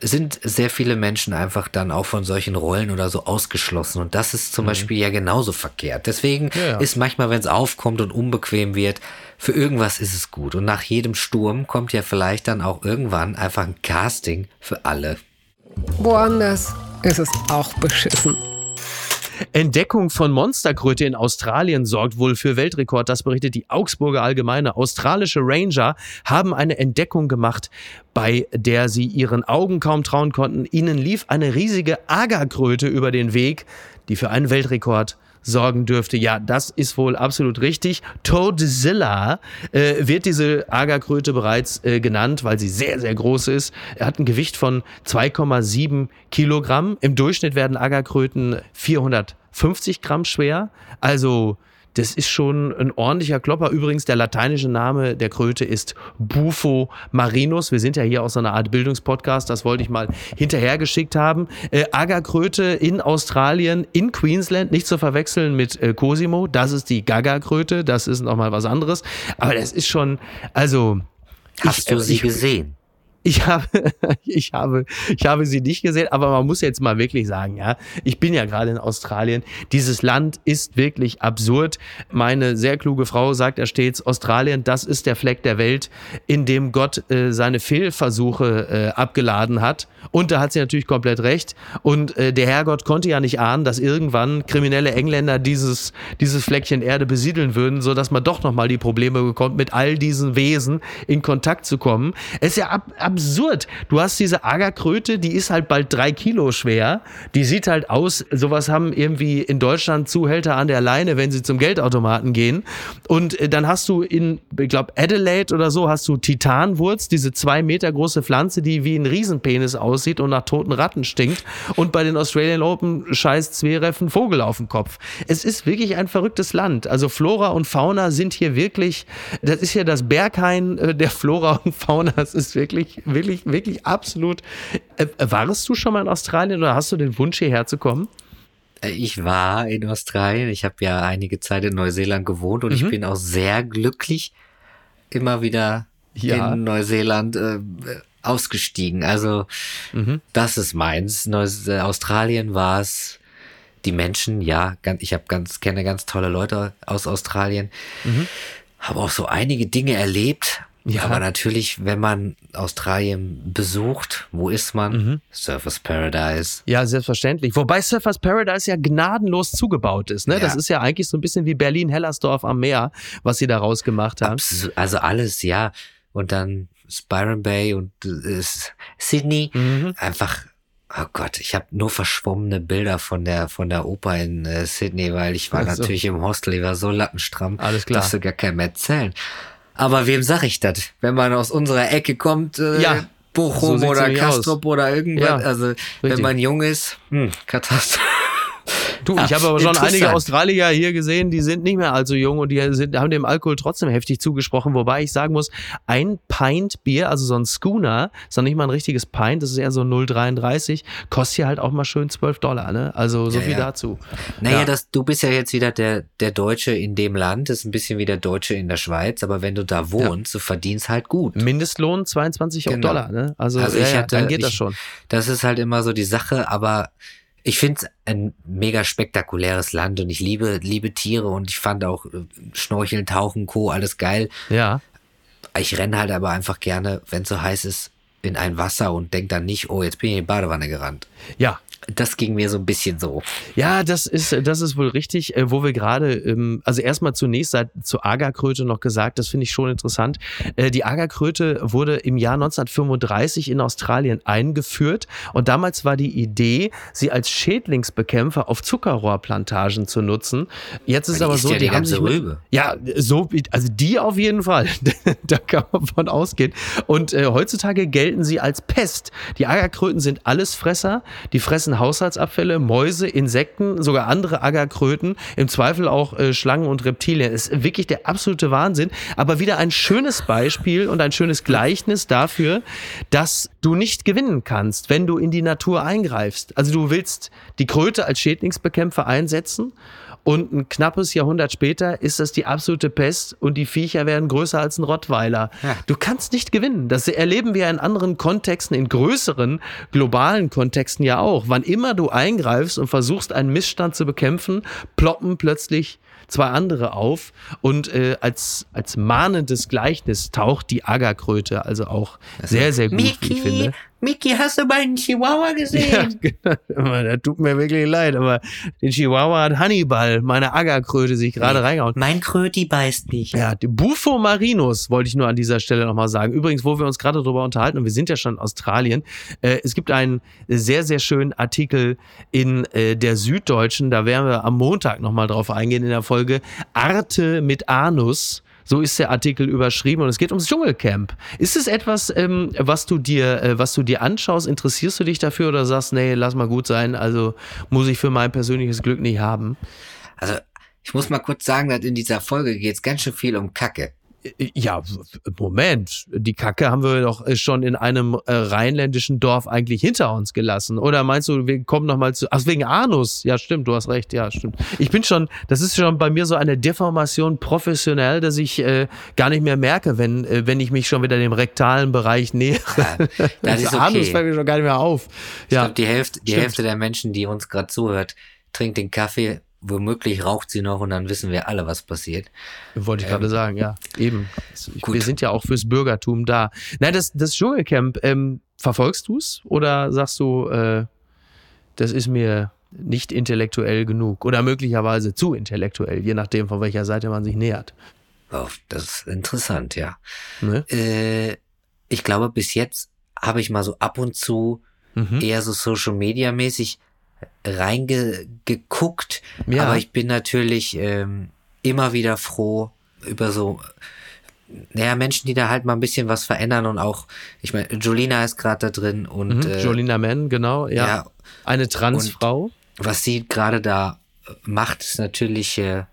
C: sind sehr viele Menschen einfach dann auch von solchen Rollen oder so ausgeschlossen. Und das ist zum mhm. Beispiel ja genauso verkehrt. Deswegen ja, ja. ist manchmal, wenn es aufkommt und unbequem wird, für irgendwas ist es gut. Und nach jedem Sturm kommt ja vielleicht dann auch irgendwann einfach ein Casting für alle.
B: Woanders ist es auch beschissen.
A: Entdeckung von Monsterkröte in Australien sorgt wohl für Weltrekord. Das berichtet die Augsburger Allgemeine. Australische Ranger haben eine Entdeckung gemacht, bei der sie ihren Augen kaum trauen konnten. Ihnen lief eine riesige Agerkröte über den Weg, die für einen Weltrekord sorgen dürfte. Ja, das ist wohl absolut richtig. Toadzilla äh, wird diese Agerkröte bereits äh, genannt, weil sie sehr, sehr groß ist. Er hat ein Gewicht von 2,7 Kilogramm. Im Durchschnitt werden Agerkröten 450 Gramm schwer. Also das ist schon ein ordentlicher Klopper. Übrigens, der lateinische Name der Kröte ist Bufo marinus. Wir sind ja hier aus so einer Art Bildungspodcast. Das wollte ich mal hinterhergeschickt haben. Äh, Agerkröte in Australien, in Queensland, nicht zu verwechseln mit äh, Cosimo. Das ist die Gaga-Kröte. Das ist nochmal was anderes. Aber das ist schon, also.
C: Hast ich, du sie ich, gesehen?
A: Ich habe, ich habe, ich habe sie nicht gesehen, aber man muss jetzt mal wirklich sagen, ja, ich bin ja gerade in Australien. Dieses Land ist wirklich absurd. Meine sehr kluge Frau sagt ja stets, Australien, das ist der Fleck der Welt, in dem Gott äh, seine Fehlversuche äh, abgeladen hat. Und da hat sie natürlich komplett recht. Und äh, der Herrgott konnte ja nicht ahnen, dass irgendwann kriminelle Engländer dieses, dieses Fleckchen Erde besiedeln würden, so dass man doch nochmal die Probleme bekommt, mit all diesen Wesen in Kontakt zu kommen. Es ist ja ab, ab absurd. Du hast diese Agerkröte, die ist halt bald drei Kilo schwer. Die sieht halt aus, sowas haben irgendwie in Deutschland Zuhälter an der Leine, wenn sie zum Geldautomaten gehen. Und äh, dann hast du in, ich glaube, Adelaide oder so, hast du Titanwurz, diese zwei Meter große Pflanze, die wie ein Riesenpenis aussieht und nach toten Ratten stinkt. Und bei den Australian Open scheißt Zverev ein Vogel auf den Kopf. Es ist wirklich ein verrücktes Land. Also Flora und Fauna sind hier wirklich, das ist ja das Berghain äh, der Flora und Fauna. Es ist wirklich wirklich, wirklich absolut. Äh, warst du schon mal in Australien oder hast du den Wunsch, hierher zu kommen?
C: Äh, ich war in Australien. Ich habe ja einige Zeit in Neuseeland gewohnt und mhm. ich bin auch sehr glücklich immer wieder ja. in Neuseeland äh, ausgestiegen. Also mhm. das ist meins. Neus äh, Australien war es. Die Menschen, ja, ich habe ganz kenne ganz tolle Leute aus Australien. Mhm. Habe auch so einige Dinge erlebt, ja. Aber natürlich, wenn man Australien besucht, wo ist man? Mhm. Surfers Paradise.
A: Ja, selbstverständlich. Wobei Surfers Paradise ja gnadenlos zugebaut ist. Ne? Ja. Das ist ja eigentlich so ein bisschen wie Berlin-Hellersdorf am Meer, was sie da rausgemacht haben.
C: Abs also alles, ja. Und dann Byron Bay und äh, Sydney. Mhm. Einfach, oh Gott, ich habe nur verschwommene Bilder von der von der Oper in äh, Sydney, weil ich war also. natürlich im Hostel, ich war so lattenstramm,
A: Alles klar.
C: dass du gar keinem erzählen. Aber wem sag ich das? Wenn man aus unserer Ecke kommt, äh, ja. Bochum so oder Kastrop oder irgendwas, ja, also richtig. wenn man jung ist, hm, Katastrophe.
A: Du, ich habe aber schon einige Australier hier gesehen, die sind nicht mehr allzu jung und die sind, haben dem Alkohol trotzdem heftig zugesprochen. Wobei ich sagen muss, ein Pint Bier, also so ein Schooner, ist noch nicht mal ein richtiges Pint, das ist eher so 0,33, kostet hier halt auch mal schön 12 Dollar. Ne? Also so ja, viel ja. dazu.
C: Naja, ja. Das, du bist ja jetzt wieder der, der Deutsche in dem Land, das ist ein bisschen wie der Deutsche in der Schweiz, aber wenn du da wohnst, du verdienst halt gut.
A: Mindestlohn 22 genau. Dollar. Ne?
C: Also, also ich hatte, dann geht ich, das schon. Das ist halt immer so die Sache, aber ich finde es ein mega spektakuläres Land und ich liebe, liebe Tiere und ich fand auch äh, Schnorcheln, Tauchen, Co. alles geil.
A: Ja.
C: Ich renne halt aber einfach gerne, wenn es so heiß ist, in ein Wasser und denk dann nicht, oh, jetzt bin ich in die Badewanne gerannt.
A: Ja,
C: das ging mir so ein bisschen so.
A: Ja, das ist, das ist wohl richtig, äh, wo wir gerade, ähm, also erstmal zunächst seit, zur Agerkröte noch gesagt, das finde ich schon interessant. Äh, die Agerkröte wurde im Jahr 1935 in Australien eingeführt und damals war die Idee, sie als Schädlingsbekämpfer auf Zuckerrohrplantagen zu nutzen. Jetzt ist aber so,
C: ja
A: die,
C: die haben sich mit,
A: ja so, also die auf jeden Fall, da kann man von ausgehen. Und äh, heutzutage gelten sie als Pest. Die Agerkröten sind Allesfresser, die fressen Haushaltsabfälle, Mäuse, Insekten, sogar andere Agerkröten, im Zweifel auch äh, Schlangen und Reptilien. Ist wirklich der absolute Wahnsinn. Aber wieder ein schönes Beispiel und ein schönes Gleichnis dafür, dass du nicht gewinnen kannst, wenn du in die Natur eingreifst. Also du willst die Kröte als Schädlingsbekämpfer einsetzen und ein knappes Jahrhundert später ist das die absolute Pest und die Viecher werden größer als ein Rottweiler. Ja. Du kannst nicht gewinnen. Das erleben wir in anderen Kontexten, in größeren globalen Kontexten ja auch. Wann immer du eingreifst und versuchst, einen Missstand zu bekämpfen, ploppen plötzlich zwei andere auf und äh, als, als mahnendes Gleichnis taucht die Agerkröte also auch sehr, sehr gut,
C: Mickey,
A: wie ich finde.
C: Mickey, hast du meinen Chihuahua gesehen?
A: Ja, genau. Das tut mir wirklich leid, aber den Chihuahua hat Hannibal, meine Agerkröte, sich gerade nee, reingehauen.
C: Mein Kröti beißt mich.
A: Ja, Bufo marinus wollte ich nur an dieser Stelle nochmal sagen. Übrigens, wo wir uns gerade darüber unterhalten, und wir sind ja schon in Australien, äh, es gibt einen sehr, sehr schönen Artikel in äh, der Süddeutschen, da werden wir am Montag nochmal drauf eingehen in der Folge, Arte mit Anus so ist der Artikel überschrieben und es geht ums Dschungelcamp. Ist es etwas, ähm, was du dir, äh, was du dir anschaust? Interessierst du dich dafür oder sagst, nee, lass mal gut sein, also muss ich für mein persönliches Glück nicht haben?
C: Also ich muss mal kurz sagen, dass in dieser Folge geht es ganz schön viel um Kacke.
A: Ja, Moment. Die Kacke haben wir doch äh, schon in einem äh, rheinländischen Dorf eigentlich hinter uns gelassen. Oder meinst du, wir kommen noch mal zu. Ach, wegen Anus. Ja, stimmt, du hast recht. Ja, stimmt. Ich bin schon, das ist schon bei mir so eine Deformation professionell, dass ich äh, gar nicht mehr merke, wenn, äh, wenn ich mich schon wieder dem rektalen Bereich nähere. Ja,
C: das, ist okay. Anus
A: fällt mir schon gar nicht mehr auf.
C: Ich ja, glaube, die Hälfte, die Hälfte der Menschen, die uns gerade zuhört, trinkt den Kaffee womöglich raucht sie noch und dann wissen wir alle, was passiert.
A: Wollte ich ähm, gerade sagen, ja, eben. Gut. Wir sind ja auch fürs Bürgertum da. Nein, das, das Dschungelcamp, ähm, verfolgst du es oder sagst du, äh, das ist mir nicht intellektuell genug oder möglicherweise zu intellektuell, je nachdem, von welcher Seite man sich nähert?
C: Oh, das ist interessant, ja. Ne? Äh, ich glaube, bis jetzt habe ich mal so ab und zu mhm. eher so Social Media mäßig reingeguckt. Ja. Aber ich bin natürlich ähm, immer wieder froh über so, naja, Menschen, die da halt mal ein bisschen was verändern und auch, ich meine, Jolina ist gerade da drin und.
A: Mhm, äh, Jolina Mann, genau, ja. ja Eine Transfrau.
C: Was sie gerade da macht, ist natürlich äh,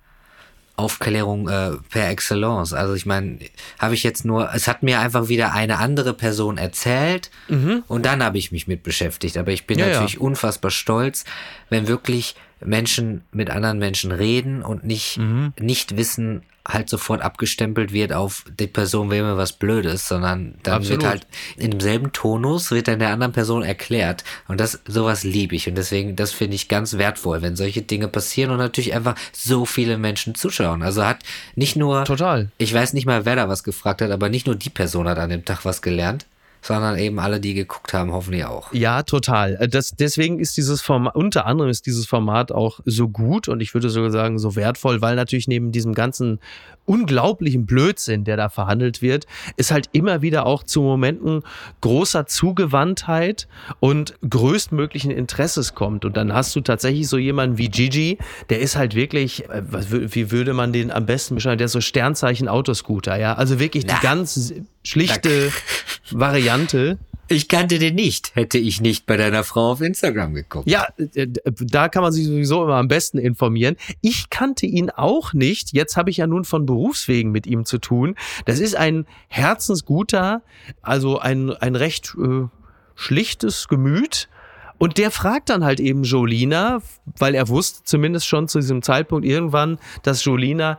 C: Aufklärung äh, per excellence. Also ich meine, habe ich jetzt nur, es hat mir einfach wieder eine andere Person erzählt mhm. und dann habe ich mich mit beschäftigt. Aber ich bin ja, natürlich ja. unfassbar stolz, wenn wirklich Menschen mit anderen Menschen reden und nicht, mhm. nicht wissen, halt sofort abgestempelt wird auf die Person wäre mir was Blödes, sondern dann Absolut. wird halt in demselben Tonus wird dann der anderen Person erklärt und das sowas liebe ich und deswegen das finde ich ganz wertvoll, wenn solche Dinge passieren und natürlich einfach so viele Menschen zuschauen. Also hat nicht nur
A: Total.
C: Ich weiß nicht mal, wer da was gefragt hat, aber nicht nur die Person hat an dem Tag was gelernt, sondern eben alle, die geguckt haben, hoffentlich auch.
A: Ja, total. Äh, das, deswegen ist dieses Format, unter anderem ist dieses Format auch so gut und ich würde sogar sagen so wertvoll, weil natürlich neben diesem ganzen unglaublichen Blödsinn, der da verhandelt wird, ist halt immer wieder auch zu Momenten großer Zugewandtheit und größtmöglichen Interesses kommt. Und dann hast du tatsächlich so jemanden wie Gigi, der ist halt wirklich, äh, wie würde man den am besten beschreiben, der ist so Sternzeichen Autoscooter, ja. Also wirklich die ganz schlichte Variante.
C: Ich kannte den nicht, hätte ich nicht bei deiner Frau auf Instagram geguckt.
A: Ja, äh, da kann man sich sowieso immer am besten informieren. Ich kannte ihn auch nicht. Jetzt habe ich ja nun von Berufswegen mit ihm zu tun. Das ist ein herzensguter, also ein, ein recht äh, schlichtes Gemüt. Und der fragt dann halt eben Jolina, weil er wusste zumindest schon zu diesem Zeitpunkt irgendwann, dass Jolina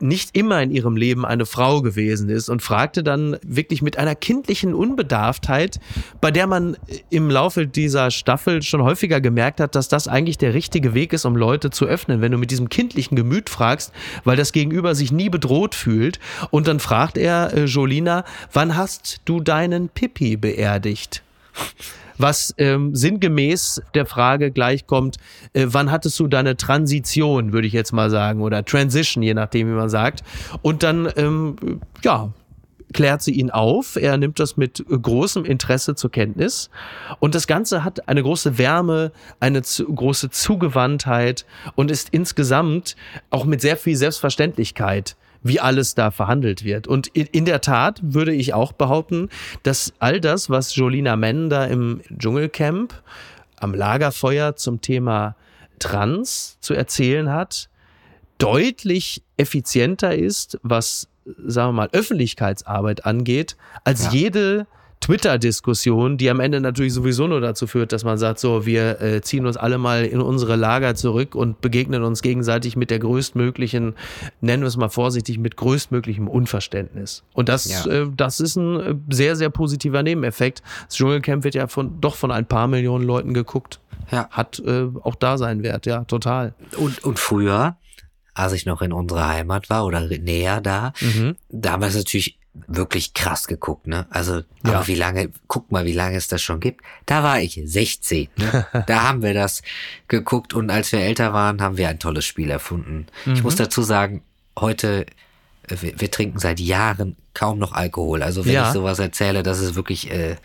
A: nicht immer in ihrem Leben eine Frau gewesen ist und fragte dann wirklich mit einer kindlichen Unbedarftheit, bei der man im Laufe dieser Staffel schon häufiger gemerkt hat, dass das eigentlich der richtige Weg ist, um Leute zu öffnen, wenn du mit diesem kindlichen Gemüt fragst, weil das Gegenüber sich nie bedroht fühlt. Und dann fragt er äh, Jolina, wann hast du deinen Pippi beerdigt? Was ähm, sinngemäß der Frage gleichkommt, äh, wann hattest du deine Transition, würde ich jetzt mal sagen, oder Transition, je nachdem, wie man sagt. Und dann, ähm, ja, klärt sie ihn auf. Er nimmt das mit großem Interesse zur Kenntnis. Und das Ganze hat eine große Wärme, eine zu, große Zugewandtheit und ist insgesamt auch mit sehr viel Selbstverständlichkeit wie alles da verhandelt wird. Und in, in, der Tat würde ich auch behaupten, dass all das, was Jolina Menn da im Dschungelcamp am Lagerfeuer zum Thema Trans zu erzählen hat, deutlich effizienter ist, was, sagen wir mal, Öffentlichkeitsarbeit angeht, als ja. jede Twitter-Diskussion, die am Ende natürlich sowieso nur dazu führt, dass man sagt, so, wir äh, ziehen uns alle mal in unsere Lager zurück und begegnen uns gegenseitig mit der größtmöglichen, nennen wir es mal vorsichtig, mit größtmöglichem Unverständnis. Und das, ja. äh, das ist ein äh, sehr, sehr positiver Nebeneffekt. Das Dschungelcamp wird ja von, doch von ein paar Millionen Leuten geguckt. Ja. Hat äh, auch da seinen Wert, ja, total.
C: Und, und früher, als ich noch in unserer Heimat war oder näher da, mhm. da es natürlich wirklich krass geguckt, ne? Also, ja. aber wie lange, guck mal, wie lange es das schon gibt. Da war ich 16, ne? da haben wir das geguckt und als wir älter waren, haben wir ein tolles Spiel erfunden. Mhm. Ich muss mhm. dazu sagen, heute, äh, wir, wir, trinken seit Jahren kaum noch Alkohol. Also wenn ja. ich sowas erzähle, das ist wirklich, äh,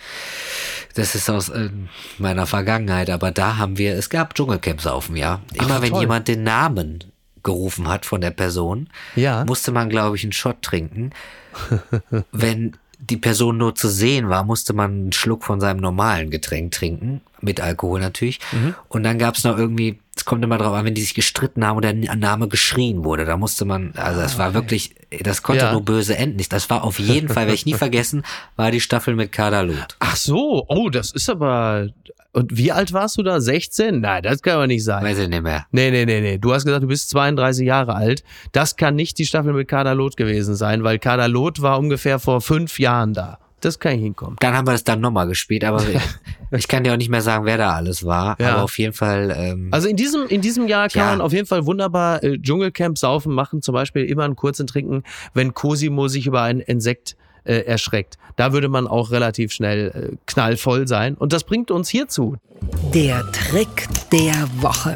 C: das ist aus äh, meiner Vergangenheit. Aber da haben wir, es gab Dschungelcamps auf dem Jahr. Immer Ach, wenn jemand den Namen gerufen hat von der Person, ja. musste man, glaube ich, einen Shot trinken. Wenn die Person nur zu sehen war, musste man einen Schluck von seinem normalen Getränk trinken, mit Alkohol natürlich. Mhm. Und dann gab es noch irgendwie, es kommt immer drauf an, wenn die sich gestritten haben oder ein Name geschrien wurde, da musste man, also es war ah, wirklich, das konnte ja. nur böse enden. Das war auf jeden Fall, werde ich nie vergessen, war die Staffel mit Kadalot.
A: Ach so, oh, das ist aber, und wie alt warst du da? 16? Nein, das kann aber nicht sein.
C: Weiß ich nicht mehr.
A: Nee, nee, nee, nee. Du hast gesagt, du bist 32 Jahre alt. Das kann nicht die Staffel mit Kadalot gewesen sein, weil Kadalot war ungefähr vor fünf Jahren da. Das kann ich hinkommen.
C: Dann haben wir das dann nochmal gespielt, aber ich kann dir auch nicht mehr sagen, wer da alles war. Ja. Aber auf jeden Fall. Ähm,
A: also in diesem, in diesem Jahr kann ja. man auf jeden Fall wunderbar äh, Dschungelcamp saufen machen, zum Beispiel immer einen kurzen Trinken, wenn Cosimo sich über ein Insekt äh, erschreckt. Da würde man auch relativ schnell äh, knallvoll sein. Und das bringt uns hierzu.
B: Der Trick der Woche.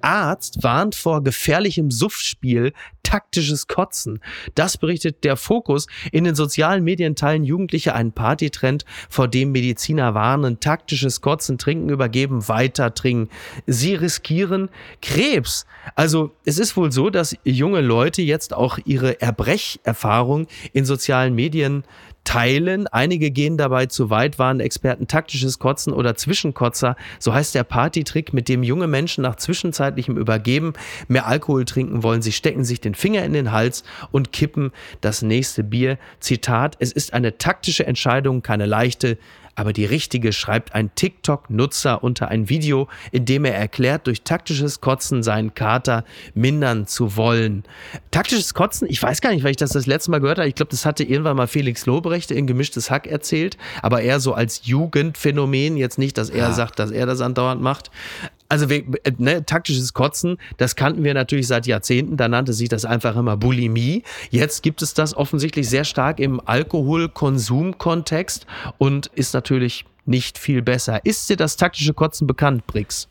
A: Arzt warnt vor gefährlichem Suffspiel, taktisches Kotzen. Das berichtet der Fokus. In den sozialen Medien teilen Jugendliche einen Partytrend, vor dem Mediziner warnen, taktisches Kotzen, Trinken, Übergeben, weiter trinken. Sie riskieren Krebs. Also es ist wohl so, dass junge Leute jetzt auch ihre Erbrecherfahrung in sozialen Medien teilen. Einige gehen dabei zu weit, waren Experten taktisches Kotzen oder Zwischenkotzer. So heißt der Partytrick, mit dem junge Menschen nach zwischenzeitlichem Übergeben mehr Alkohol trinken wollen. Sie stecken sich den Finger in den Hals und kippen das nächste Bier. Zitat, es ist eine taktische Entscheidung, keine leichte aber die richtige schreibt ein TikTok-Nutzer unter ein Video, in dem er erklärt, durch taktisches Kotzen seinen Kater mindern zu wollen. Taktisches Kotzen, ich weiß gar nicht, weil ich das das letzte Mal gehört habe. Ich glaube, das hatte irgendwann mal Felix Lobrecht in Gemischtes Hack erzählt, aber eher so als Jugendphänomen, jetzt nicht, dass er ja. sagt, dass er das andauernd macht. Also äh, ne, taktisches Kotzen, das kannten wir natürlich seit Jahrzehnten. Da nannte sich das einfach immer Bulimie. Jetzt gibt es das offensichtlich sehr stark im Alkoholkonsumkontext und ist natürlich nicht viel besser. Ist dir das taktische Kotzen bekannt, Brix?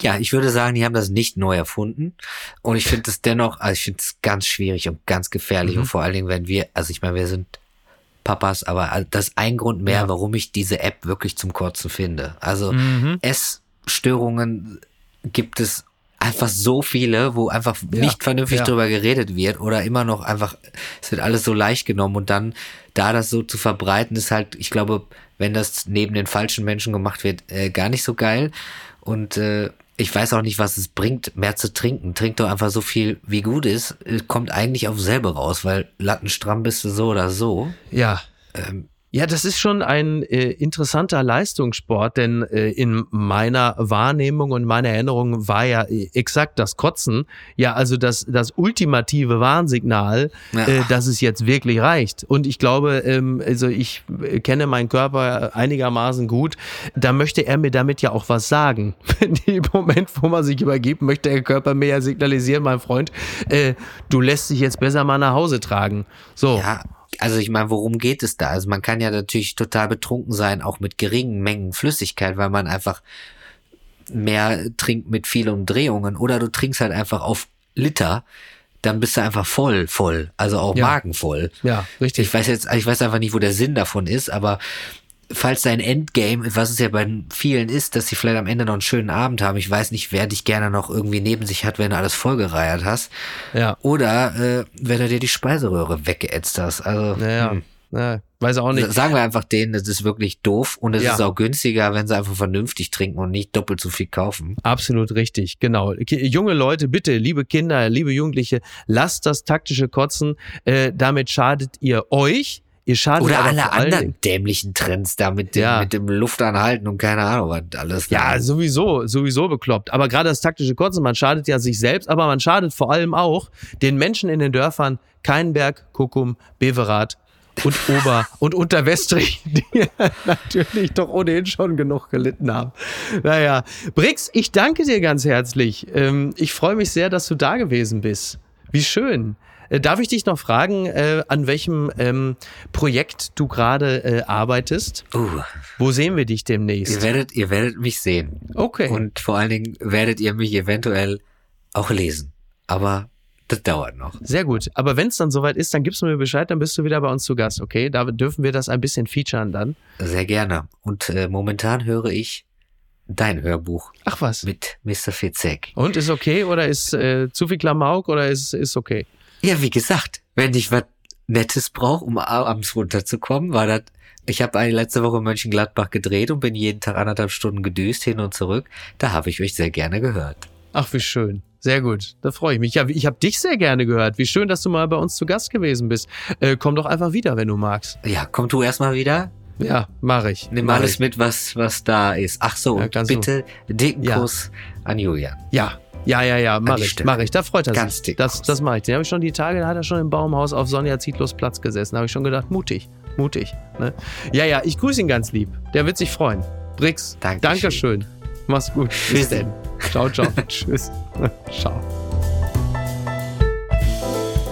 C: Ja, ich würde sagen, die haben das nicht neu erfunden. Und ich finde es dennoch, also ich finde es ganz schwierig und ganz gefährlich. Mhm. Und vor allen Dingen, wenn wir, also ich meine, wir sind Papas, aber das ist ein Grund mehr, ja. warum ich diese App wirklich zum Kotzen finde. Also mhm. Essstörungen gibt es einfach so viele, wo einfach ja. nicht vernünftig ja. drüber geredet wird oder immer noch einfach, es wird alles so leicht genommen und dann da das so zu verbreiten, ist halt, ich glaube, wenn das neben den falschen Menschen gemacht wird, äh, gar nicht so geil. Und äh, ich weiß auch nicht, was es bringt, mehr zu trinken. Trink doch einfach so viel, wie gut ist. Kommt eigentlich auf selber raus, weil lattenstramm bist du so oder so.
A: Ja. Ähm, ja, das ist schon ein äh, interessanter Leistungssport, denn äh, in meiner Wahrnehmung und meiner Erinnerung war ja äh, exakt das Kotzen, ja, also das, das ultimative Warnsignal, ja. äh, dass es jetzt wirklich reicht. Und ich glaube, ähm, also ich äh, kenne meinen Körper einigermaßen gut, da möchte er mir damit ja auch was sagen. In dem Moment, wo man sich übergibt, möchte der Körper mir ja signalisieren, mein Freund, äh, du lässt dich jetzt besser mal nach Hause tragen. So.
C: Ja also ich meine, worum geht es da? Also man kann ja natürlich total betrunken sein, auch mit geringen Mengen Flüssigkeit, weil man einfach mehr trinkt mit vielen Umdrehungen oder du trinkst halt einfach auf Liter, dann bist du einfach voll, voll, also auch ja. magenvoll.
A: Ja, richtig.
C: Ich weiß jetzt, ich weiß einfach nicht, wo der Sinn davon ist, aber falls dein Endgame, was es ja bei vielen ist, dass sie vielleicht am Ende noch einen schönen Abend haben. Ich weiß nicht, wer dich gerne noch irgendwie neben sich hat, wenn du alles vollgereiert hast.
A: Ja.
C: Oder äh, wenn du dir die Speiseröhre weggeätzt hast. Also,
A: naja. Hm. Ja, weiß auch nicht.
C: Sagen wir einfach denen, das ist wirklich doof und es ja. ist auch günstiger, wenn sie einfach vernünftig trinken und nicht doppelt so viel kaufen.
A: Absolut richtig, genau. Junge Leute, bitte, liebe Kinder, liebe Jugendliche, lasst das taktische Kotzen. Äh, damit schadet ihr euch, Ihr schadet
C: Oder alle anderen dämlichen Trends da mit dem, ja. mit dem Luftanhalten und keine Ahnung was alles.
A: Ja, sowieso, sowieso bekloppt. Aber gerade das taktische Kotzen, man schadet ja sich selbst, aber man schadet vor allem auch den Menschen in den Dörfern Keinberg, Kuckum, Beverath und Ober- und Unterwestrich, die natürlich doch ohnehin schon genug gelitten haben. Naja, Brix, ich danke dir ganz herzlich. Ähm, ich freue mich sehr, dass du da gewesen bist. Wie schön. Äh, darf ich dich noch fragen, äh, an welchem ähm, Projekt du gerade äh, arbeitest?
C: Uh.
A: Wo sehen wir dich demnächst?
C: Ihr werdet, ihr werdet mich sehen.
A: Okay.
C: Und vor allen Dingen werdet ihr mich eventuell auch lesen. Aber das dauert noch.
A: Sehr gut. Aber wenn es dann soweit ist, dann gibst du mir Bescheid, dann bist du wieder bei uns zu Gast, okay? Da dürfen wir das ein bisschen featuren dann.
C: Sehr gerne. Und äh, momentan höre ich dein Hörbuch.
A: Ach was.
C: Mit Mr. Fitzek.
A: Und ist okay oder ist äh, zu viel Klamauk oder ist, ist okay?
C: Ja, wie gesagt, wenn ich was Nettes brauche, um abends runterzukommen, war das. Ich habe eine letzte Woche in Mönchengladbach gedreht und bin jeden Tag anderthalb Stunden gedüst hin und zurück. Da habe ich euch sehr gerne gehört.
A: Ach, wie schön. Sehr gut. Da freue ich mich. Ja, ich habe dich sehr gerne gehört. Wie schön, dass du mal bei uns zu Gast gewesen bist. Äh, komm doch einfach wieder, wenn du magst.
C: Ja, komm du erstmal wieder.
A: Ja, mache ich.
C: Nimm
A: mach
C: alles
A: ich.
C: mit, was, was da ist. Ach so, ja, und bitte du. dicken ja. Kuss an Julian.
A: Ja, ja, ja, ja, mach ich, mach ich. Da freut er
C: Ganz
A: sich. Das, das mache ich. Den habe ich schon die Tage, da hat er schon im Baumhaus auf Sonja Zietlos Platz gesessen. Da habe ich schon gedacht, mutig, mutig. Ne? Ja, ja, ich grüße ihn ganz lieb. Der wird sich freuen. Brix, Dankeschön. Dankeschön. Mach's gut.
C: Bis denn.
A: Ciao, ciao. Tschüss. ciao.